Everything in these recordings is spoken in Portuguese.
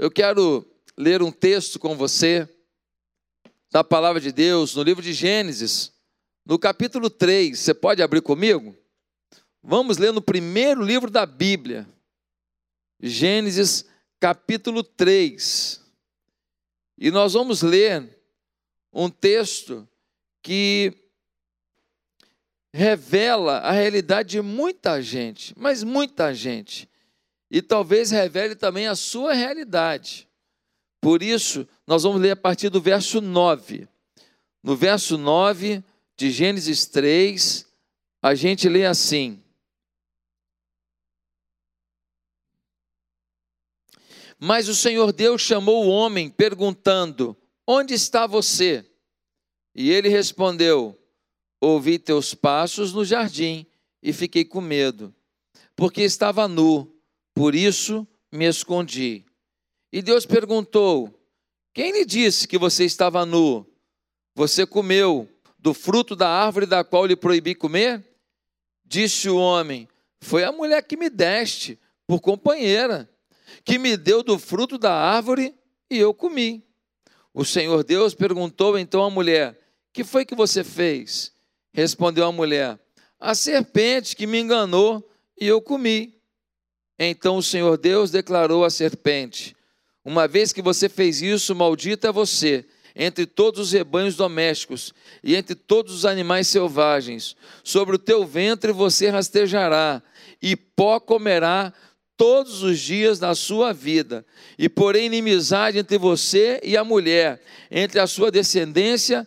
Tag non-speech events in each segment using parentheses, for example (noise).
eu quero ler um texto com você da palavra de Deus no livro de Gênesis, no capítulo 3. Você pode abrir comigo? Vamos ler no primeiro livro da Bíblia, Gênesis, capítulo 3. E nós vamos ler um texto que revela a realidade de muita gente, mas muita gente. E talvez revele também a sua realidade. Por isso, nós vamos ler a partir do verso 9. No verso 9 de Gênesis 3, a gente lê assim: Mas o Senhor Deus chamou o homem, perguntando: Onde está você? E ele respondeu: Ouvi teus passos no jardim e fiquei com medo, porque estava nu, por isso me escondi. E Deus perguntou: Quem lhe disse que você estava nu? Você comeu do fruto da árvore da qual lhe proibi comer? Disse o homem: Foi a mulher que me deste por companheira, que me deu do fruto da árvore e eu comi. O Senhor Deus perguntou então à mulher: Que foi que você fez? Respondeu a mulher: A serpente que me enganou e eu comi. Então o Senhor Deus declarou à serpente: Uma vez que você fez isso, maldita é você entre todos os rebanhos domésticos e entre todos os animais selvagens. Sobre o teu ventre você rastejará, e pó comerá todos os dias da sua vida. E porém inimizade entre você e a mulher, entre a sua descendência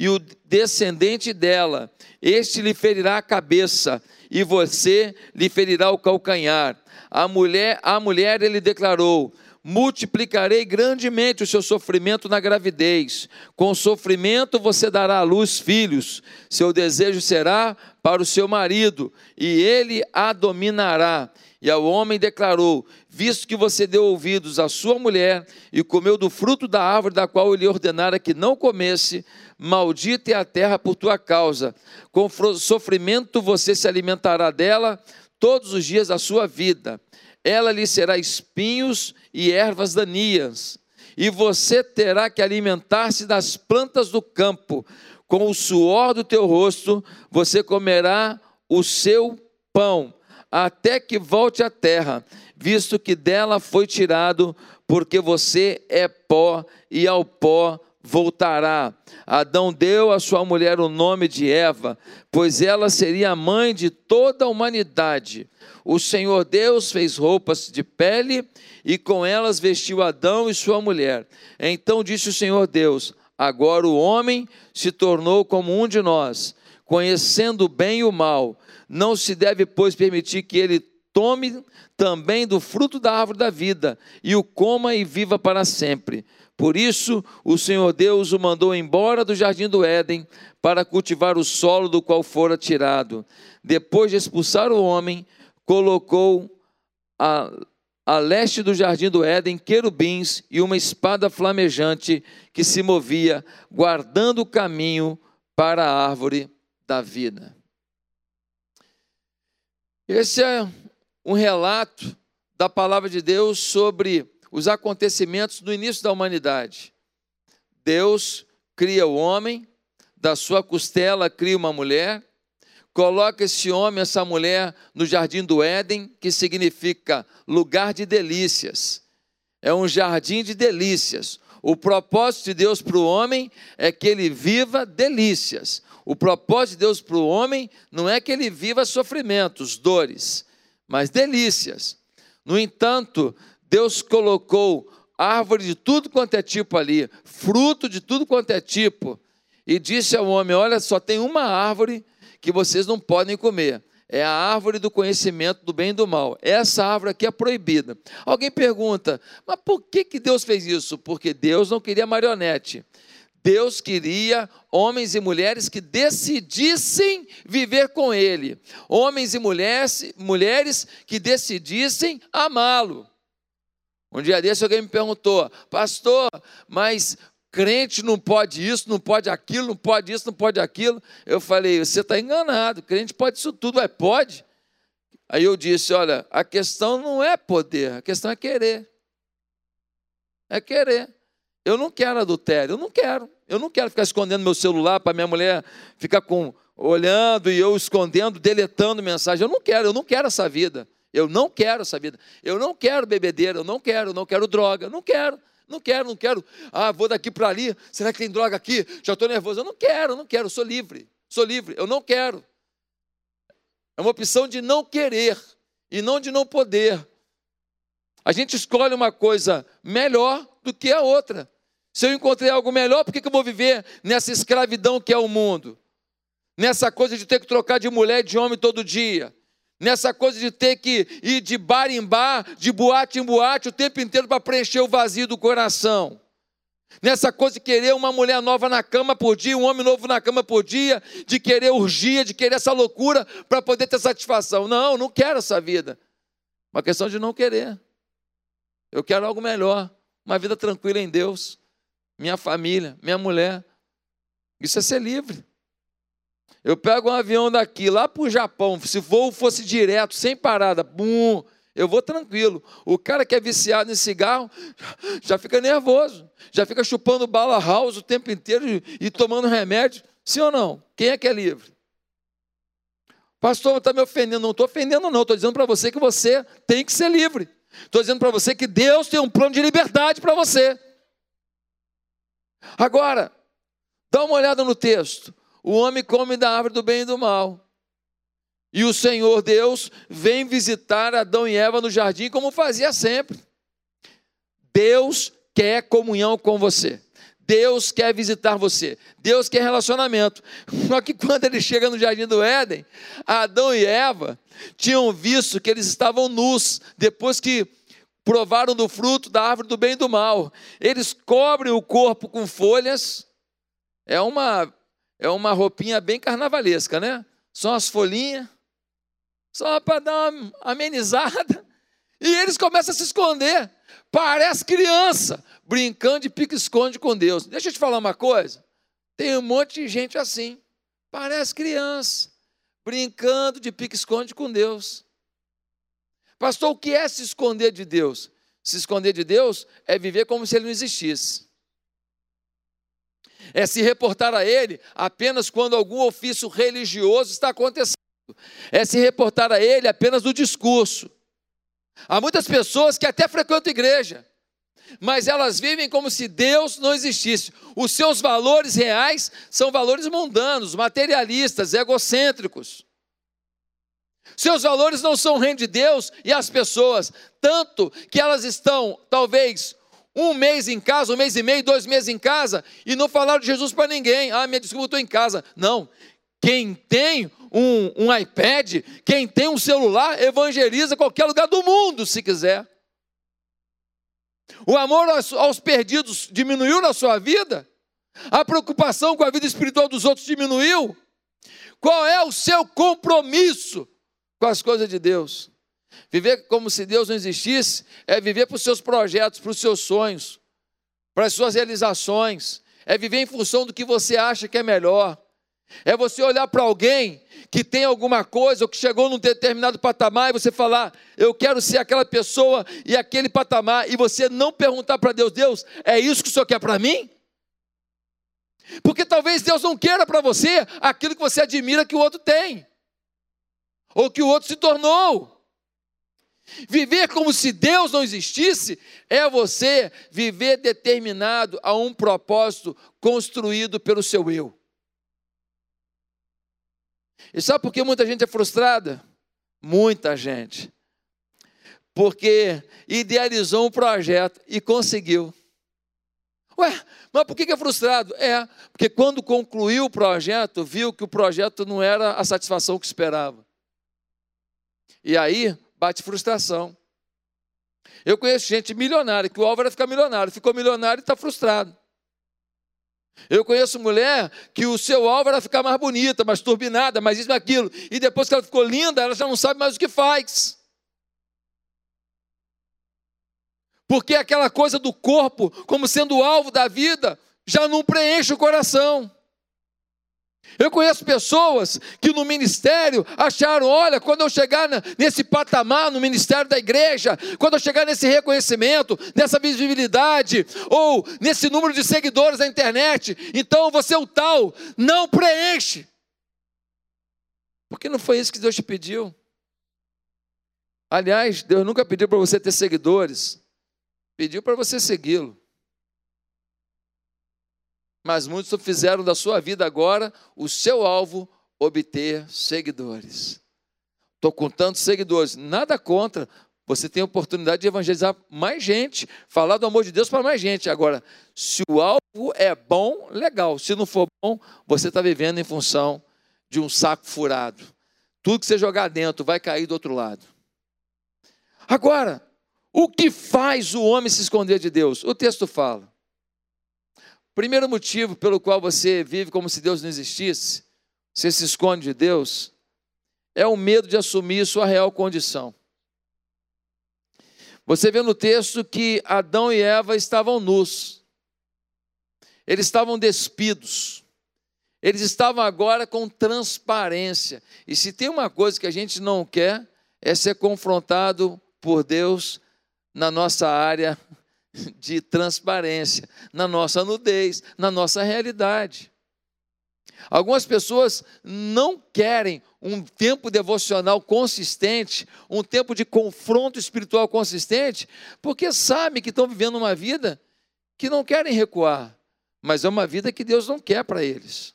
e o descendente dela. Este lhe ferirá a cabeça, e você lhe ferirá o calcanhar. A mulher, a mulher ele declarou: multiplicarei grandemente o seu sofrimento na gravidez. Com sofrimento você dará à luz filhos. Seu desejo será para o seu marido, e ele a dominará. E ao homem declarou: Visto que você deu ouvidos à sua mulher e comeu do fruto da árvore da qual ele ordenara que não comesse, maldita é a terra por tua causa. Com sofrimento você se alimentará dela todos os dias da sua vida ela lhe será espinhos e ervas daninhas, e você terá que alimentar-se das plantas do campo. Com o suor do teu rosto você comerá o seu pão, até que volte à terra, visto que dela foi tirado, porque você é pó e ao pó voltará. Adão deu à sua mulher o nome de Eva, pois ela seria a mãe de toda a humanidade. O Senhor Deus fez roupas de pele e com elas vestiu Adão e sua mulher. Então disse o Senhor Deus: Agora o homem se tornou como um de nós, conhecendo o bem e o mal. Não se deve, pois, permitir que ele tome também do fruto da árvore da vida e o coma e viva para sempre. Por isso, o Senhor Deus o mandou embora do jardim do Éden para cultivar o solo do qual fora tirado. Depois de expulsar o homem, colocou a, a leste do jardim do Éden querubins e uma espada flamejante que se movia, guardando o caminho para a árvore da vida. Esse é um relato da palavra de Deus sobre os acontecimentos do início da humanidade. Deus cria o homem, da sua costela cria uma mulher, coloca esse homem, essa mulher no jardim do Éden, que significa lugar de delícias. É um jardim de delícias. O propósito de Deus para o homem é que ele viva delícias. O propósito de Deus para o homem não é que ele viva sofrimentos, dores, mas delícias. No entanto, Deus colocou árvore de tudo quanto é tipo ali, fruto de tudo quanto é tipo, e disse ao homem: Olha, só tem uma árvore que vocês não podem comer. É a árvore do conhecimento do bem e do mal. Essa árvore aqui é proibida. Alguém pergunta, mas por que, que Deus fez isso? Porque Deus não queria marionete. Deus queria homens e mulheres que decidissem viver com Ele. Homens e mulheres, mulheres que decidissem amá-lo. Um dia desse alguém me perguntou, pastor, mas crente não pode isso, não pode aquilo, não pode isso, não pode aquilo. Eu falei, você está enganado, crente pode isso tudo, é pode. Aí eu disse, olha, a questão não é poder, a questão é querer. É querer. Eu não quero adultério, eu não quero. Eu não quero ficar escondendo meu celular para minha mulher ficar com, olhando e eu escondendo, deletando mensagem. Eu não quero, eu não quero essa vida. Eu não quero essa vida. Eu não quero bebedeira, eu não quero, eu não quero droga, eu não quero. Não quero, não quero. Ah, vou daqui para ali. Será que tem droga aqui? Já estou nervoso. Eu não quero, eu não quero. Sou livre. Sou livre. Eu não quero. É uma opção de não querer e não de não poder. A gente escolhe uma coisa melhor do que a outra. Se eu encontrei algo melhor, por que, eu vou viver nessa escravidão que é o mundo? Nessa coisa de ter que trocar de mulher e de homem todo dia nessa coisa de ter que ir de bar em bar, de boate em boate o tempo inteiro para preencher o vazio do coração. Nessa coisa de querer uma mulher nova na cama por dia, um homem novo na cama por dia, de querer urgia, de querer essa loucura para poder ter satisfação. Não, não quero essa vida. Uma questão de não querer. Eu quero algo melhor, uma vida tranquila em Deus, minha família, minha mulher. Isso é ser livre. Eu pego um avião daqui lá para o Japão, se voo fosse direto, sem parada, bum, eu vou tranquilo. O cara que é viciado em cigarro (laughs) já fica nervoso, já fica chupando bala house o tempo inteiro e tomando remédio. Sim ou não? Quem é que é livre? Pastor, está me ofendendo. Não estou ofendendo, não. Estou dizendo para você que você tem que ser livre. Estou dizendo para você que Deus tem um plano de liberdade para você. Agora, dá uma olhada no texto o homem come da árvore do bem e do mal. E o Senhor Deus vem visitar Adão e Eva no jardim, como fazia sempre. Deus quer comunhão com você. Deus quer visitar você. Deus quer relacionamento. Só que quando ele chega no jardim do Éden, Adão e Eva tinham visto que eles estavam nus, depois que provaram do fruto da árvore do bem e do mal. Eles cobrem o corpo com folhas. É uma é uma roupinha bem carnavalesca, né? Só as folhinhas, só para dar uma amenizada. E eles começam a se esconder. Parece criança, brincando de pique-esconde com Deus. Deixa eu te falar uma coisa. Tem um monte de gente assim. Parece criança, brincando de pique-esconde com Deus. Pastor, o que é se esconder de Deus? Se esconder de Deus é viver como se ele não existisse é se reportar a Ele apenas quando algum ofício religioso está acontecendo, é se reportar a Ele apenas no discurso. Há muitas pessoas que até frequentam igreja, mas elas vivem como se Deus não existisse. Os seus valores reais são valores mundanos, materialistas, egocêntricos. Seus valores não são o reino de Deus e as pessoas, tanto que elas estão, talvez, um mês em casa, um mês e meio, dois meses em casa, e não falaram de Jesus para ninguém. Ah, minha desculpa, estou em casa. Não. Quem tem um, um iPad, quem tem um celular, evangeliza qualquer lugar do mundo, se quiser. O amor aos, aos perdidos diminuiu na sua vida? A preocupação com a vida espiritual dos outros diminuiu? Qual é o seu compromisso com as coisas de Deus? Viver como se Deus não existisse é viver para os seus projetos, para os seus sonhos, para as suas realizações, é viver em função do que você acha que é melhor. É você olhar para alguém que tem alguma coisa ou que chegou num determinado patamar e você falar, eu quero ser aquela pessoa e aquele patamar, e você não perguntar para Deus, Deus, é isso que o Senhor quer para mim? Porque talvez Deus não queira para você aquilo que você admira que o outro tem, ou que o outro se tornou. Viver como se Deus não existisse é você viver determinado a um propósito construído pelo seu eu. E sabe por que muita gente é frustrada? Muita gente. Porque idealizou um projeto e conseguiu. Ué, mas por que é frustrado? É, porque quando concluiu o projeto, viu que o projeto não era a satisfação que esperava. E aí bate frustração. Eu conheço gente milionária, que o alvo era ficar milionário, ficou milionário e está frustrado. Eu conheço mulher que o seu alvo era ficar mais bonita, mais turbinada, mais isso e aquilo. E depois que ela ficou linda, ela já não sabe mais o que faz. Porque aquela coisa do corpo, como sendo o alvo da vida, já não preenche o coração. Eu conheço pessoas que no ministério acharam: olha, quando eu chegar nesse patamar no ministério da igreja, quando eu chegar nesse reconhecimento, nessa visibilidade, ou nesse número de seguidores na internet, então você é o tal. Não preenche. Porque não foi isso que Deus te pediu. Aliás, Deus nunca pediu para você ter seguidores, pediu para você segui-lo. Mas muitos fizeram da sua vida agora o seu alvo obter seguidores. Estou com tantos seguidores, nada contra. Você tem a oportunidade de evangelizar mais gente, falar do amor de Deus para mais gente. Agora, se o alvo é bom, legal. Se não for bom, você está vivendo em função de um saco furado. Tudo que você jogar dentro vai cair do outro lado. Agora, o que faz o homem se esconder de Deus? O texto fala. Primeiro motivo pelo qual você vive como se Deus não existisse, você se esconde de Deus, é o medo de assumir sua real condição. Você vê no texto que Adão e Eva estavam nus, eles estavam despidos, eles estavam agora com transparência. E se tem uma coisa que a gente não quer, é ser confrontado por Deus na nossa área (laughs) de transparência na nossa nudez, na nossa realidade. Algumas pessoas não querem um tempo devocional consistente, um tempo de confronto espiritual consistente, porque sabem que estão vivendo uma vida que não querem recuar, mas é uma vida que Deus não quer para eles.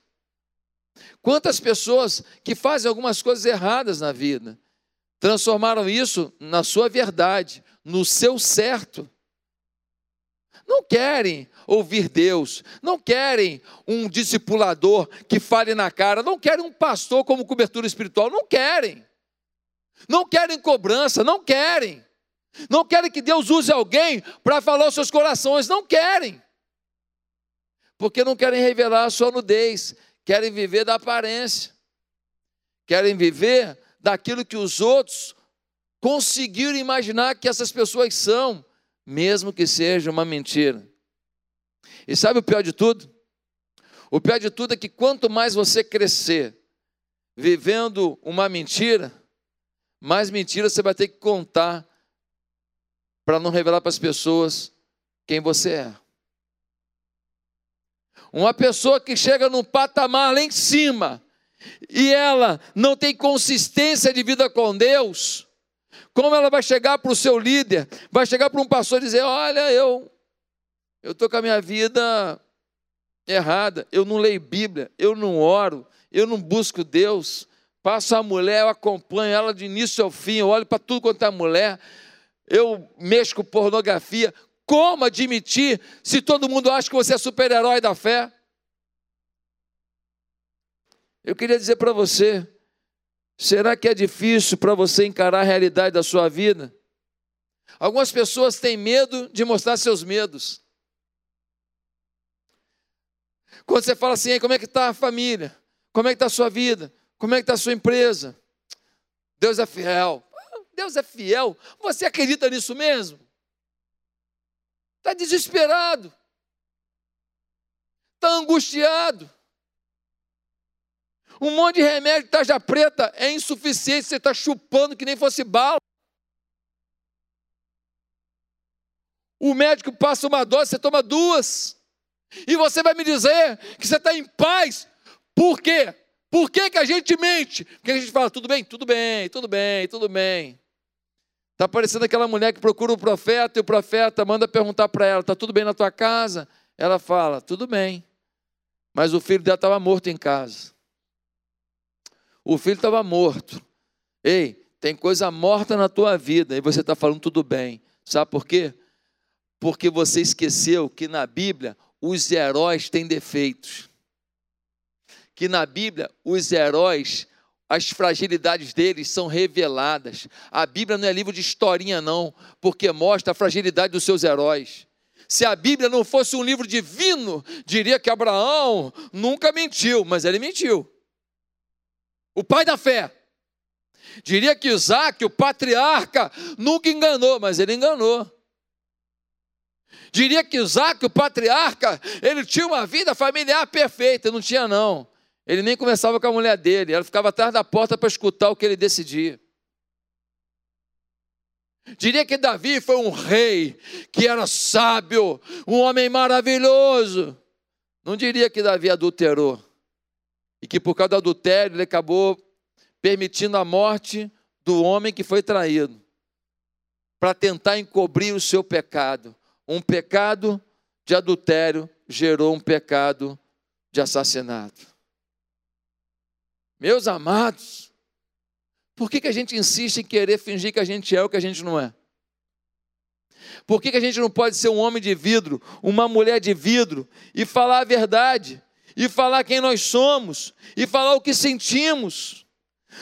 Quantas pessoas que fazem algumas coisas erradas na vida, transformaram isso na sua verdade, no seu certo, não querem ouvir Deus, não querem um discipulador que fale na cara, não querem um pastor como cobertura espiritual, não querem. Não querem cobrança, não querem. Não querem que Deus use alguém para falar os seus corações, não querem. Porque não querem revelar a sua nudez, querem viver da aparência. Querem viver daquilo que os outros conseguiram imaginar que essas pessoas são mesmo que seja uma mentira. E sabe o pior de tudo? O pior de tudo é que quanto mais você crescer vivendo uma mentira, mais mentira você vai ter que contar para não revelar para as pessoas quem você é. Uma pessoa que chega num patamar lá em cima e ela não tem consistência de vida com Deus, como ela vai chegar para o seu líder, vai chegar para um pastor e dizer: Olha, eu eu estou com a minha vida errada, eu não leio Bíblia, eu não oro, eu não busco Deus. Passo a mulher, eu acompanho ela de início ao fim, eu olho para tudo quanto é mulher, eu mexo com pornografia. Como admitir se todo mundo acha que você é super-herói da fé? Eu queria dizer para você, Será que é difícil para você encarar a realidade da sua vida? Algumas pessoas têm medo de mostrar seus medos. Quando você fala assim, como é que está a família? Como é que está a sua vida? Como é que está a sua empresa? Deus é fiel. Deus é fiel. Você acredita nisso mesmo? Está desesperado. Está angustiado. Um monte de remédio, tarja preta, é insuficiente, você está chupando que nem fosse bala. O médico passa uma dose, você toma duas. E você vai me dizer que você está em paz. Por quê? Por que, que a gente mente? Porque a gente fala, tudo bem, tudo bem, tudo bem, tudo bem. Está parecendo aquela mulher que procura o um profeta e o profeta manda perguntar para ela: está tudo bem na tua casa? Ela fala: tudo bem. Mas o filho dela estava morto em casa. O filho estava morto. Ei, tem coisa morta na tua vida e você está falando tudo bem. Sabe por quê? Porque você esqueceu que na Bíblia os heróis têm defeitos. Que na Bíblia os heróis, as fragilidades deles são reveladas. A Bíblia não é livro de historinha, não, porque mostra a fragilidade dos seus heróis. Se a Bíblia não fosse um livro divino, diria que Abraão nunca mentiu, mas ele mentiu o pai da fé. Diria que Isaac, o patriarca, nunca enganou, mas ele enganou. Diria que Isaac, o patriarca, ele tinha uma vida familiar perfeita, não tinha não. Ele nem conversava com a mulher dele, ela ficava atrás da porta para escutar o que ele decidia. Diria que Davi foi um rei que era sábio, um homem maravilhoso. Não diria que Davi adulterou e que por causa do adultério ele acabou permitindo a morte do homem que foi traído para tentar encobrir o seu pecado. Um pecado de adultério gerou um pecado de assassinato. Meus amados, por que, que a gente insiste em querer fingir que a gente é o que a gente não é? Por que, que a gente não pode ser um homem de vidro, uma mulher de vidro e falar a verdade, e falar quem nós somos, e falar o que sentimos?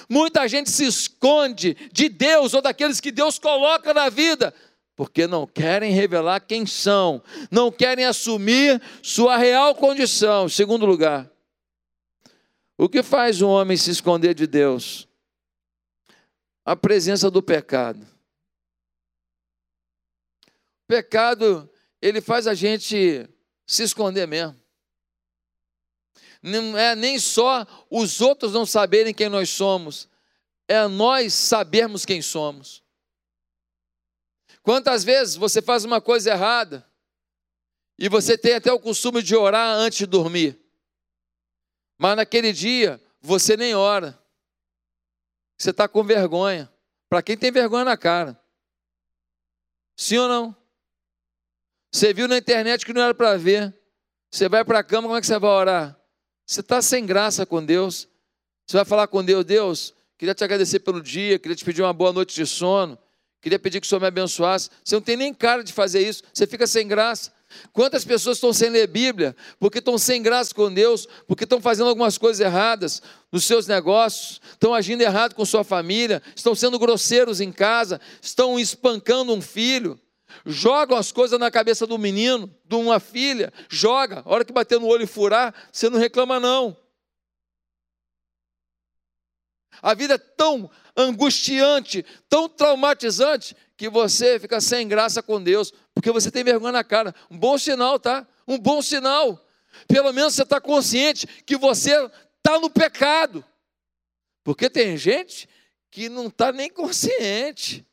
Muita gente se esconde de Deus ou daqueles que Deus coloca na vida, porque não querem revelar quem são, não querem assumir sua real condição. Segundo lugar, o que faz um homem se esconder de Deus? A presença do pecado. O pecado, ele faz a gente se esconder mesmo. Não é nem só os outros não saberem quem nós somos, é nós sabermos quem somos. Quantas vezes você faz uma coisa errada e você tem até o costume de orar antes de dormir? Mas naquele dia você nem ora. Você está com vergonha. Para quem tem vergonha na cara. Sim ou não? Você viu na internet que não era para ver. Você vai para a cama, como é que você vai orar? Você está sem graça com Deus. Você vai falar com Deus, Deus, queria te agradecer pelo dia, queria te pedir uma boa noite de sono, queria pedir que o Senhor me abençoasse. Você não tem nem cara de fazer isso, você fica sem graça. Quantas pessoas estão sem ler Bíblia porque estão sem graça com Deus, porque estão fazendo algumas coisas erradas nos seus negócios, estão agindo errado com sua família, estão sendo grosseiros em casa, estão espancando um filho, jogam as coisas na cabeça do menino, de uma filha, joga, a hora que bater no olho e furar, você não reclama não. A vida é tão angustiante, tão traumatizante, que você fica sem graça com Deus, porque você tem vergonha na cara. Um bom sinal, tá? Um bom sinal. Pelo menos você está consciente que você está no pecado. Porque tem gente que não está nem consciente.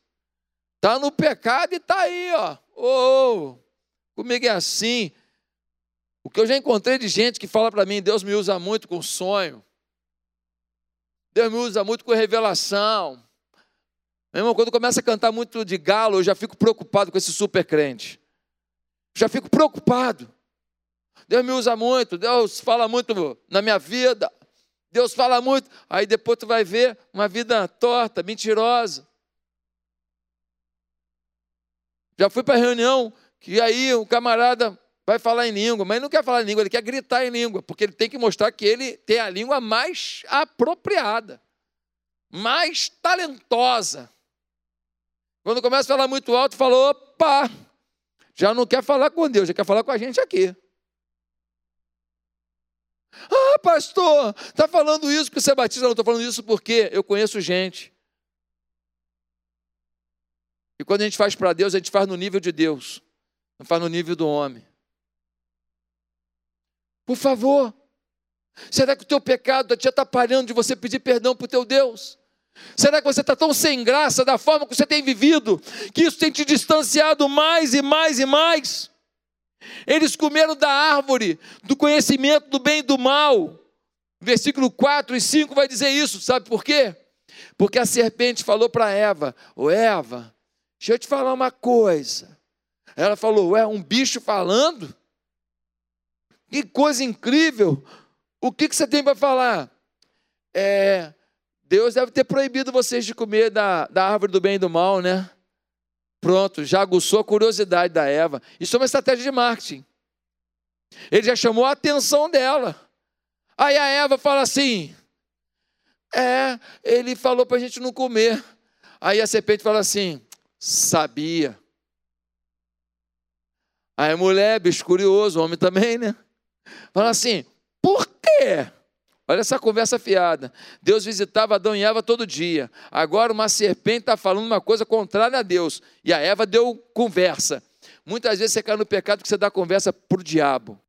Está no pecado e está aí, ó. Oh, comigo é assim. O que eu já encontrei de gente que fala para mim, Deus me usa muito com sonho. Deus me usa muito com revelação. Meu irmão, quando começa a cantar muito de galo, eu já fico preocupado com esse super crente. Já fico preocupado. Deus me usa muito, Deus fala muito na minha vida. Deus fala muito. Aí depois tu vai ver uma vida torta, mentirosa. Já fui para reunião que aí o camarada vai falar em língua, mas ele não quer falar em língua, ele quer gritar em língua, porque ele tem que mostrar que ele tem a língua mais apropriada, mais talentosa. Quando começa a falar muito alto, falou, opa, já não quer falar com Deus, já quer falar com a gente aqui. Ah, pastor, está falando isso porque você é batista? Não, estou falando isso porque eu conheço gente. E quando a gente faz para Deus, a gente faz no nível de Deus, não faz no nível do homem. Por favor, será que o teu pecado está te atrapalhando de você pedir perdão para o teu Deus? Será que você está tão sem graça da forma que você tem vivido, que isso tem te distanciado mais e mais e mais? Eles comeram da árvore do conhecimento do bem e do mal. Versículo 4 e 5 vai dizer isso, sabe por quê? Porque a serpente falou para Eva: Ô Eva, deixa eu te falar uma coisa. Ela falou: Ué, um bicho falando? Que coisa incrível! O que, que você tem para falar? É, Deus deve ter proibido vocês de comer da, da árvore do bem e do mal, né? Pronto, já aguçou a curiosidade da Eva. Isso é uma estratégia de marketing. Ele já chamou a atenção dela. Aí a Eva fala assim: É, ele falou para a gente não comer. Aí a serpente fala assim: Sabia. Aí a mulher, bicho curioso, homem também, né? Fala assim: Por quê? Olha essa conversa fiada. Deus visitava Adão e Eva todo dia. Agora uma serpente está falando uma coisa contrária a Deus. E a Eva deu conversa. Muitas vezes você cai no pecado que você dá conversa para o diabo.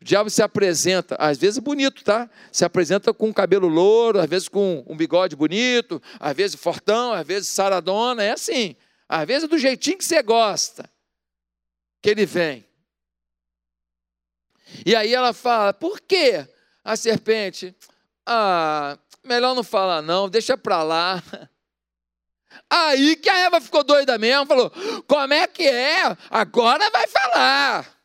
O diabo se apresenta, às vezes bonito, tá? Se apresenta com cabelo louro, às vezes com um bigode bonito, às vezes fortão, às vezes saradona, é assim. Às vezes é do jeitinho que você gosta que ele vem. E aí ela fala: por quê? A serpente, ah, melhor não falar não, deixa para lá. (laughs) Aí que a Eva ficou doida mesmo, falou: como é que é? Agora vai falar.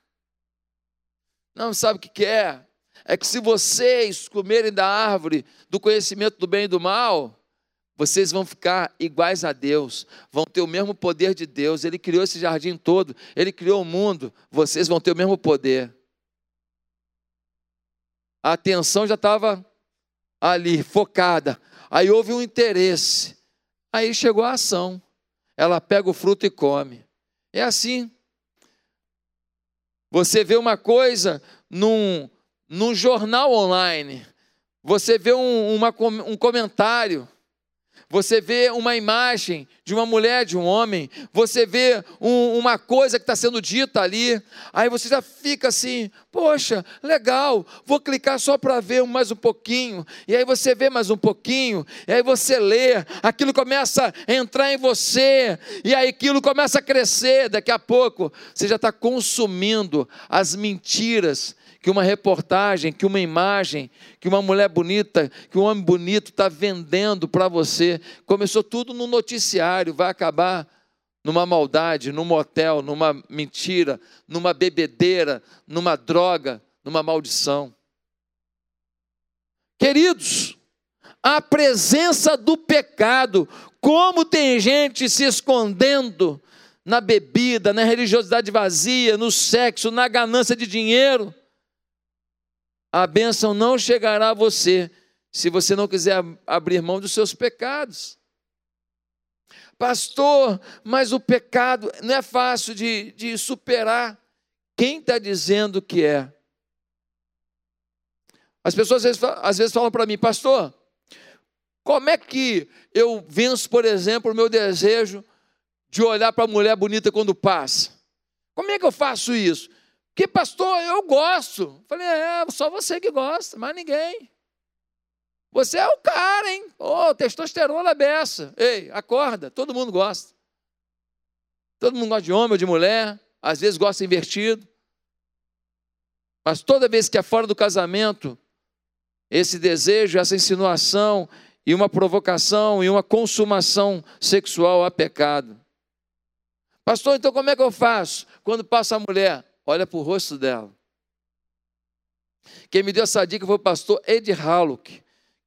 Não sabe o que é? É que se vocês comerem da árvore do conhecimento do bem e do mal, vocês vão ficar iguais a Deus, vão ter o mesmo poder de Deus. Ele criou esse jardim todo, ele criou o mundo, vocês vão ter o mesmo poder. A atenção já estava ali, focada. Aí houve um interesse. Aí chegou a ação. Ela pega o fruto e come. É assim. Você vê uma coisa num, num jornal online, você vê um, uma, um comentário, você vê uma imagem de uma mulher, de um homem, você vê um, uma coisa que está sendo dita ali, aí você já fica assim, poxa, legal, vou clicar só para ver mais um pouquinho, e aí você vê mais um pouquinho, e aí você lê, aquilo começa a entrar em você, e aí aquilo começa a crescer, daqui a pouco você já está consumindo as mentiras que uma reportagem, que uma imagem, que uma mulher bonita, que um homem bonito está vendendo para você. Começou tudo no noticiário, vai acabar numa maldade, num motel, numa mentira, numa bebedeira, numa droga, numa maldição. Queridos, a presença do pecado, como tem gente se escondendo na bebida, na religiosidade vazia, no sexo, na ganância de dinheiro a bênção não chegará a você se você não quiser abrir mão dos seus pecados. Pastor, mas o pecado não é fácil de, de superar. Quem está dizendo que é? As pessoas às vezes, às vezes falam para mim, pastor, como é que eu venço, por exemplo, o meu desejo de olhar para a mulher bonita quando passa? Como é que eu faço isso? Que pastor, eu gosto. Falei, é, só você que gosta, mais ninguém. Você é o cara, hein? Ô, oh, testosterona é beça. Ei, acorda, todo mundo gosta. Todo mundo gosta de homem ou de mulher, às vezes gosta invertido. Mas toda vez que é fora do casamento, esse desejo, essa insinuação e uma provocação e uma consumação sexual a pecado. Pastor, então como é que eu faço quando passa a mulher? Olha para o rosto dela. Quem me deu essa dica foi o pastor Ed Hallock,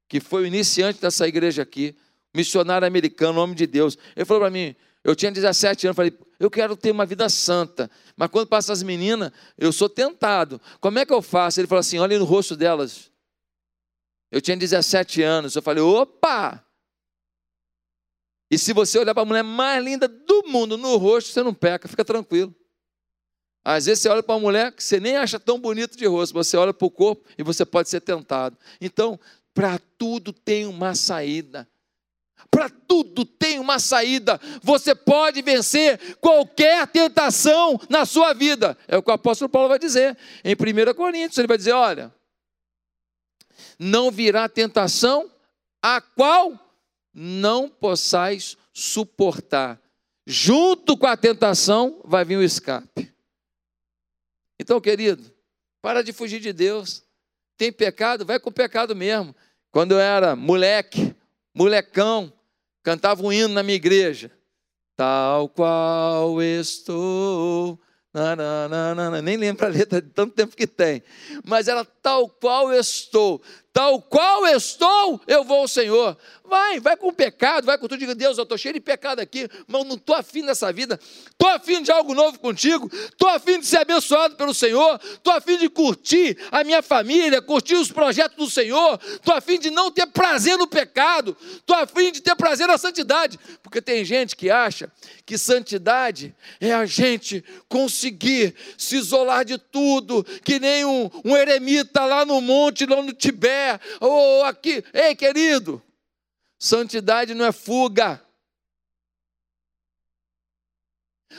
que foi o iniciante dessa igreja aqui, missionário americano, homem de Deus. Ele falou para mim, eu tinha 17 anos, falei, eu quero ter uma vida santa, mas quando passa as meninas, eu sou tentado. Como é que eu faço? Ele falou assim, olha no rosto delas. Eu tinha 17 anos, eu falei, opa! E se você olhar para a mulher mais linda do mundo no rosto, você não peca, fica tranquilo. Às vezes você olha para uma mulher que você nem acha tão bonito de rosto, você olha para o corpo e você pode ser tentado. Então, para tudo tem uma saída. Para tudo tem uma saída. Você pode vencer qualquer tentação na sua vida. É o que o apóstolo Paulo vai dizer em 1 Coríntios. Ele vai dizer: olha, não virá tentação a qual não possais suportar. Junto com a tentação vai vir o escape. Então, querido, para de fugir de Deus. Tem pecado? Vai com pecado mesmo. Quando eu era moleque, molecão, cantava um hino na minha igreja. Tal qual estou. Nananana, nem lembro a letra de tanto tempo que tem. Mas era tal qual estou tal qual estou, eu vou ao Senhor. Vai, vai com o pecado, vai com tudo. Diga, Deus, eu estou cheio de pecado aqui, mas não estou afim dessa vida. Estou afim de algo novo contigo. Estou afim de ser abençoado pelo Senhor. Estou afim de curtir a minha família, curtir os projetos do Senhor. Estou afim de não ter prazer no pecado. Estou afim de ter prazer na santidade. Porque tem gente que acha que santidade é a gente conseguir se isolar de tudo, que nem um, um eremita lá no monte, lá no Tibete ou aqui. Ei, querido, santidade não é fuga.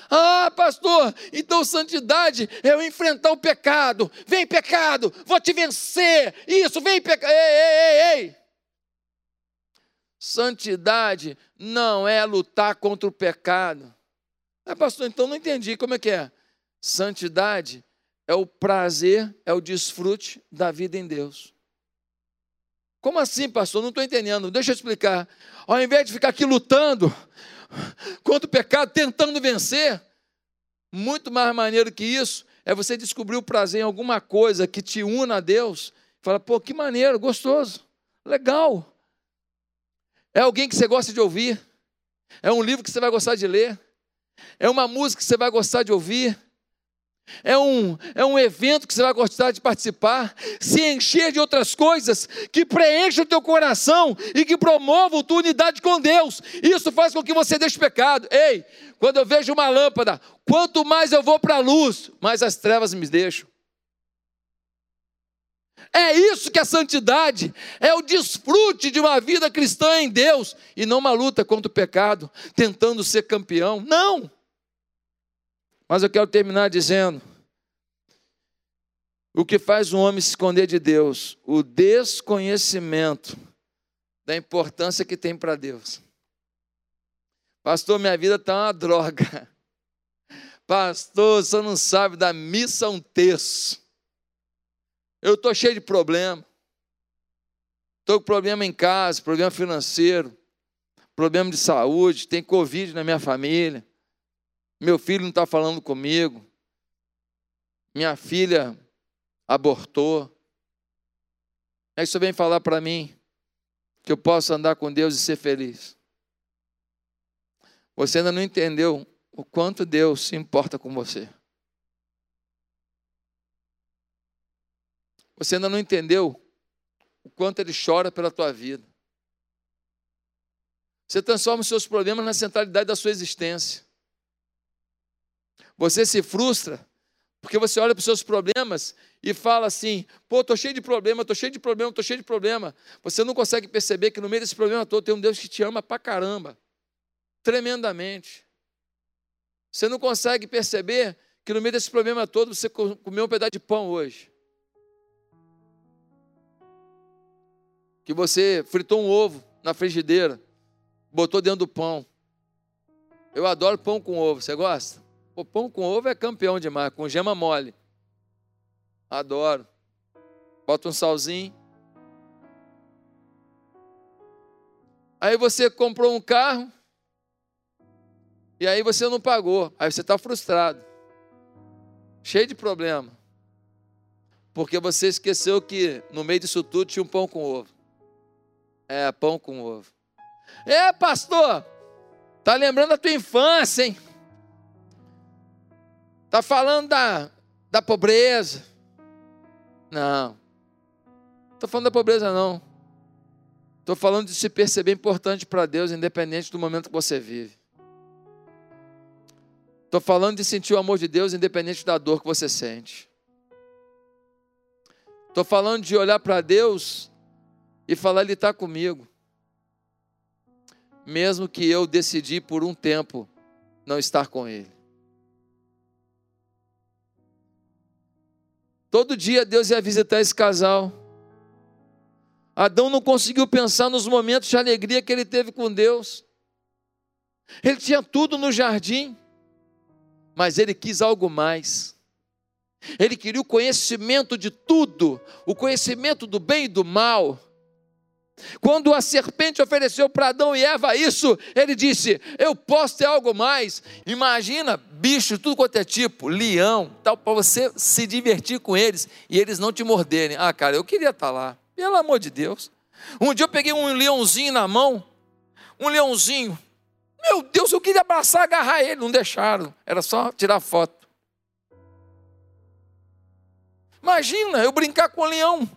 Ah, pastor, então santidade é eu enfrentar o pecado. Vem, pecado, vou te vencer. Isso, vem, pecado. Ei, ei, ei, ei. Santidade não é lutar contra o pecado. Ah, pastor, então não entendi como é que é. Santidade é o prazer, é o desfrute da vida em Deus. Como assim, pastor? Não estou entendendo. Deixa eu explicar. Ao invés de ficar aqui lutando contra o pecado, tentando vencer, muito mais maneiro que isso é você descobrir o prazer em alguma coisa que te una a Deus. Fala, pô, que maneiro, gostoso, legal. É alguém que você gosta de ouvir. É um livro que você vai gostar de ler. É uma música que você vai gostar de ouvir. É um, é um evento que você vai gostar de participar, se encher de outras coisas que preenchem o teu coração e que promovam tua unidade com Deus. Isso faz com que você deixe pecado. Ei, quando eu vejo uma lâmpada, quanto mais eu vou para a luz, mais as trevas me deixam. É isso que é santidade, é o desfrute de uma vida cristã em Deus e não uma luta contra o pecado, tentando ser campeão. Não! Mas eu quero terminar dizendo: o que faz um homem se esconder de Deus? O desconhecimento da importância que tem para Deus. Pastor, minha vida está uma droga. Pastor, você não sabe da missa um terço. Eu estou cheio de problema. Estou com problema em casa, problema financeiro, problema de saúde, tem Covid na minha família. Meu filho não está falando comigo. Minha filha abortou. Aí você vem falar para mim que eu posso andar com Deus e ser feliz. Você ainda não entendeu o quanto Deus se importa com você. Você ainda não entendeu o quanto Ele chora pela tua vida. Você transforma os seus problemas na centralidade da sua existência. Você se frustra porque você olha para os seus problemas e fala assim: pô, estou cheio de problema, estou cheio de problema, estou cheio de problema. Você não consegue perceber que no meio desse problema todo tem um Deus que te ama pra caramba, tremendamente. Você não consegue perceber que no meio desse problema todo você comeu um pedaço de pão hoje. Que você fritou um ovo na frigideira, botou dentro do pão. Eu adoro pão com ovo, você gosta? O pão com ovo é campeão demais, com gema mole. Adoro. Bota um salzinho. Aí você comprou um carro. E aí você não pagou. Aí você está frustrado. Cheio de problema. Porque você esqueceu que no meio disso tudo tinha um pão com ovo. É, pão com ovo. É, pastor. Tá lembrando da tua infância, hein? Está falando da, da pobreza. Não. Estou falando da pobreza, não. Estou falando de se perceber importante para Deus, independente do momento que você vive. Estou falando de sentir o amor de Deus, independente da dor que você sente. Estou falando de olhar para Deus e falar: Ele está comigo. Mesmo que eu decidi por um tempo não estar com Ele. Todo dia Deus ia visitar esse casal. Adão não conseguiu pensar nos momentos de alegria que ele teve com Deus. Ele tinha tudo no jardim, mas ele quis algo mais. Ele queria o conhecimento de tudo, o conhecimento do bem e do mal. Quando a serpente ofereceu para Adão e Eva isso, ele disse: Eu posso ter algo mais. Imagina, bicho, tudo quanto é tipo, leão, tal, para você se divertir com eles e eles não te morderem. Ah, cara, eu queria estar tá lá, pelo amor de Deus. Um dia eu peguei um leãozinho na mão, um leãozinho. Meu Deus, eu queria abraçar, agarrar ele, não deixaram, era só tirar foto. Imagina eu brincar com o leão.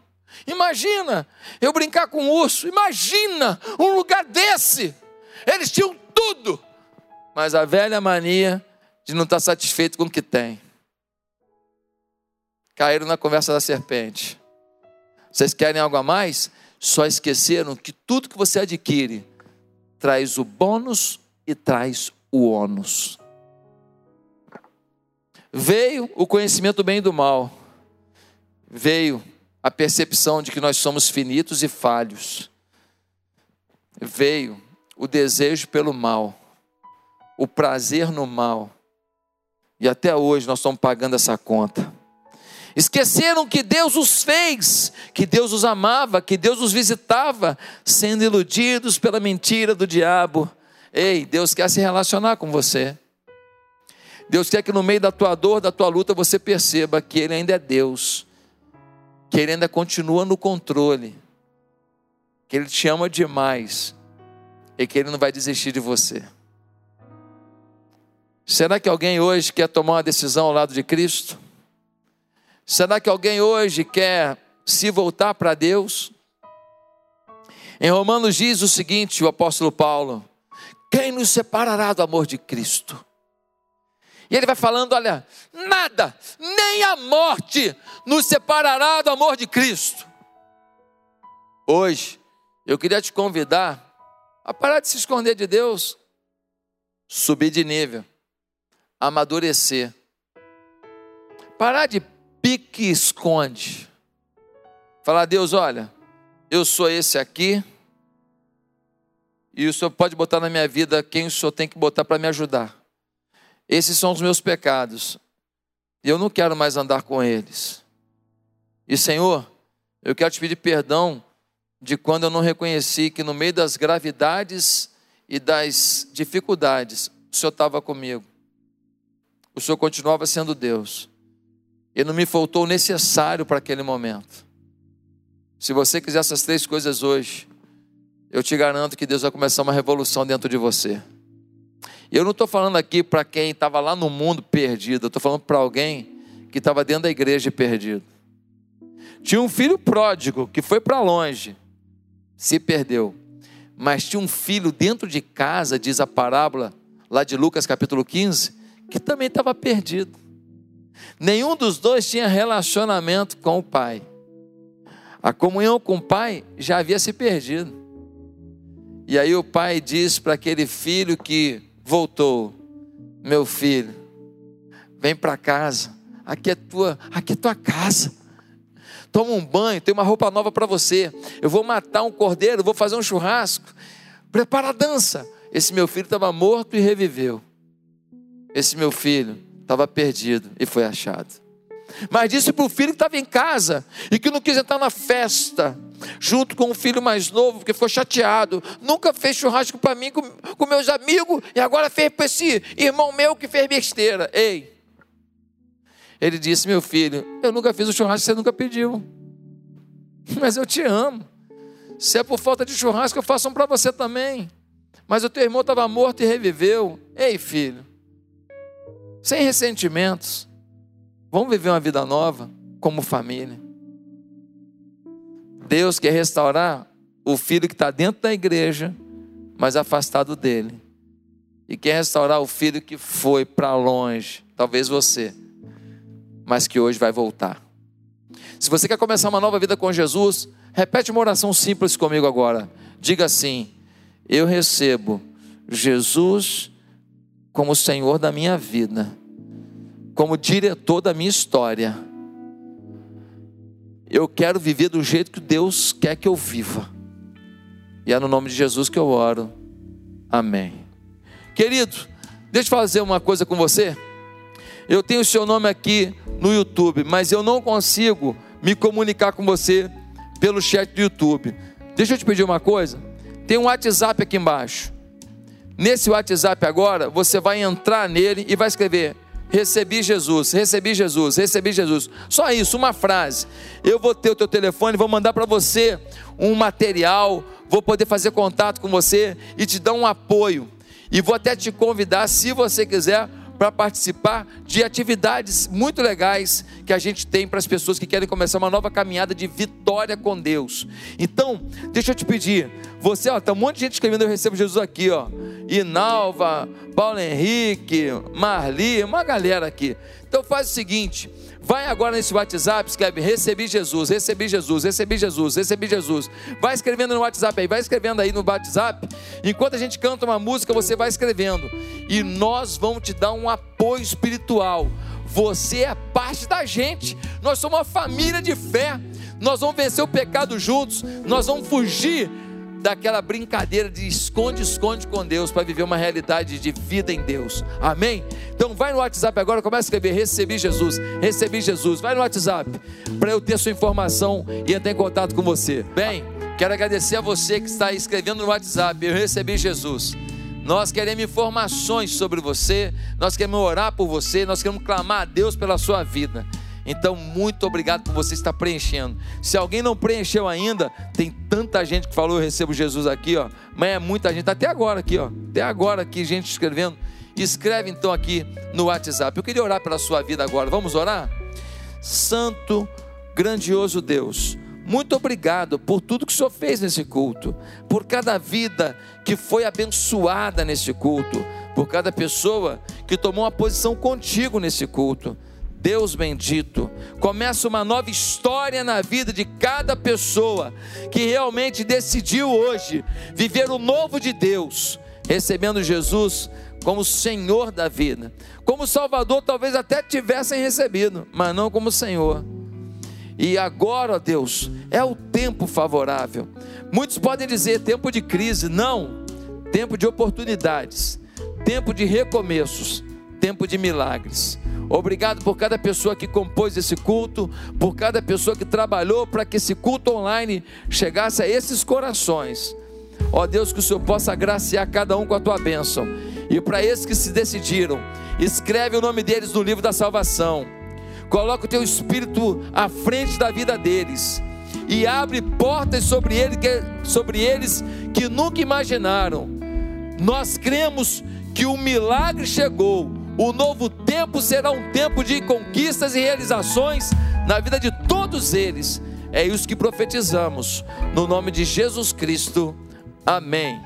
Imagina eu brincar com um urso. Imagina um lugar desse. Eles tinham tudo, mas a velha mania de não estar satisfeito com o que tem. Caíram na conversa da serpente. Vocês querem algo a mais? Só esqueceram que tudo que você adquire traz o bônus e traz o ônus. Veio o conhecimento do bem e do mal. Veio a percepção de que nós somos finitos e falhos. Veio o desejo pelo mal, o prazer no mal. E até hoje nós estamos pagando essa conta. Esqueceram que Deus os fez, que Deus os amava, que Deus os visitava, sendo iludidos pela mentira do diabo. Ei, Deus quer se relacionar com você. Deus quer que no meio da tua dor, da tua luta, você perceba que Ele ainda é Deus, que Ele ainda continua no controle, que Ele te ama demais e que Ele não vai desistir de você. Será que alguém hoje quer tomar uma decisão ao lado de Cristo? Será que alguém hoje quer se voltar para Deus? Em Romanos diz o seguinte, o apóstolo Paulo: Quem nos separará do amor de Cristo? E ele vai falando: olha, nada, nem a morte nos separará do amor de Cristo. Hoje, eu queria te convidar a parar de se esconder de Deus, subir de nível, amadurecer, parar de pique e esconde, falar: Deus, olha, eu sou esse aqui, e o Senhor pode botar na minha vida quem o Senhor tem que botar para me ajudar. Esses são os meus pecados. E eu não quero mais andar com eles. E Senhor, eu quero te pedir perdão de quando eu não reconheci que no meio das gravidades e das dificuldades, o Senhor estava comigo. O Senhor continuava sendo Deus. E não me faltou o necessário para aquele momento. Se você quiser essas três coisas hoje, eu te garanto que Deus vai começar uma revolução dentro de você. Eu não estou falando aqui para quem estava lá no mundo perdido, eu estou falando para alguém que estava dentro da igreja perdido. Tinha um filho pródigo que foi para longe, se perdeu. Mas tinha um filho dentro de casa, diz a parábola lá de Lucas capítulo 15, que também estava perdido. Nenhum dos dois tinha relacionamento com o pai. A comunhão com o pai já havia se perdido. E aí o pai diz para aquele filho que voltou: Meu filho, vem para casa. Aqui é tua, aqui é tua casa. Toma um banho, tem uma roupa nova para você. Eu vou matar um cordeiro, vou fazer um churrasco. Prepara a dança. Esse meu filho estava morto e reviveu. Esse meu filho estava perdido e foi achado. Mas disse para o filho que estava em casa e que não quis entrar na festa junto com o filho mais novo, porque ficou chateado. Nunca fez churrasco para mim com, com meus amigos e agora fez para esse irmão meu que fez besteira. Ei, ele disse: Meu filho, eu nunca fiz o churrasco, você nunca pediu, mas eu te amo. Se é por falta de churrasco, eu faço um para você também. Mas o teu irmão estava morto e reviveu. Ei, filho, sem ressentimentos, vamos viver uma vida nova como família. Deus quer restaurar o filho que está dentro da igreja, mas afastado dele. E quer restaurar o filho que foi para longe, talvez você, mas que hoje vai voltar. Se você quer começar uma nova vida com Jesus, repete uma oração simples comigo agora. Diga assim: Eu recebo Jesus como Senhor da minha vida, como diretor da minha história eu quero viver do jeito que Deus quer que eu viva. E é no nome de Jesus que eu oro. Amém. Querido, deixa eu fazer uma coisa com você. Eu tenho o seu nome aqui no YouTube, mas eu não consigo me comunicar com você pelo chat do YouTube. Deixa eu te pedir uma coisa. Tem um WhatsApp aqui embaixo. Nesse WhatsApp agora, você vai entrar nele e vai escrever Recebi Jesus, recebi Jesus, recebi Jesus. Só isso, uma frase. Eu vou ter o teu telefone, vou mandar para você um material, vou poder fazer contato com você e te dar um apoio. E vou até te convidar, se você quiser, para participar de atividades muito legais que a gente tem para as pessoas que querem começar uma nova caminhada de vitória com Deus. Então, deixa eu te pedir, você, ó, tá um monte de gente escrevendo eu recebo Jesus aqui, ó. Inalva, Paulo Henrique, Marli, uma galera aqui. Então faz o seguinte, Vai agora nesse WhatsApp, escreve recebi Jesus, recebi Jesus, recebi Jesus, recebi Jesus. Vai escrevendo no WhatsApp aí, vai escrevendo aí no WhatsApp. Enquanto a gente canta uma música, você vai escrevendo. E nós vamos te dar um apoio espiritual Você é parte da gente. Nós somos uma família de fé. Nós vamos vencer o pecado juntos. Nós vamos fugir daquela brincadeira de esconde-esconde com Deus para viver uma realidade de vida em Deus. Amém? Então vai no WhatsApp agora, começa a escrever recebi Jesus, recebi Jesus. Vai no WhatsApp para eu ter sua informação e entrar em contato com você. Bem, quero agradecer a você que está escrevendo no WhatsApp, eu recebi Jesus. Nós queremos informações sobre você, nós queremos orar por você, nós queremos clamar a Deus pela sua vida. Então, muito obrigado por você estar preenchendo. Se alguém não preencheu ainda, tem tanta gente que falou eu recebo Jesus aqui, ó. Mas é muita gente, até agora aqui, ó. Até agora aqui, gente escrevendo. Escreve então aqui no WhatsApp. Eu queria orar pela sua vida agora. Vamos orar? Santo, grandioso Deus, muito obrigado por tudo que o Senhor fez nesse culto, por cada vida que foi abençoada nesse culto, por cada pessoa que tomou uma posição contigo nesse culto. Deus bendito, começa uma nova história na vida de cada pessoa que realmente decidiu hoje viver o novo de Deus, recebendo Jesus como Senhor da vida. Como Salvador, talvez até tivessem recebido, mas não como Senhor. E agora, Deus, é o tempo favorável. Muitos podem dizer tempo de crise, não, tempo de oportunidades, tempo de recomeços, tempo de milagres. Obrigado por cada pessoa que compôs esse culto, por cada pessoa que trabalhou para que esse culto online chegasse a esses corações. Ó Deus, que o Senhor possa agraciar cada um com a tua bênção. E para esses que se decidiram, escreve o nome deles no livro da salvação. Coloca o teu espírito à frente da vida deles e abre portas sobre, ele, sobre eles que nunca imaginaram. Nós cremos que o milagre chegou o novo tempo será um tempo de conquistas e realizações na vida de todos eles. É isso que profetizamos, no nome de Jesus Cristo. Amém.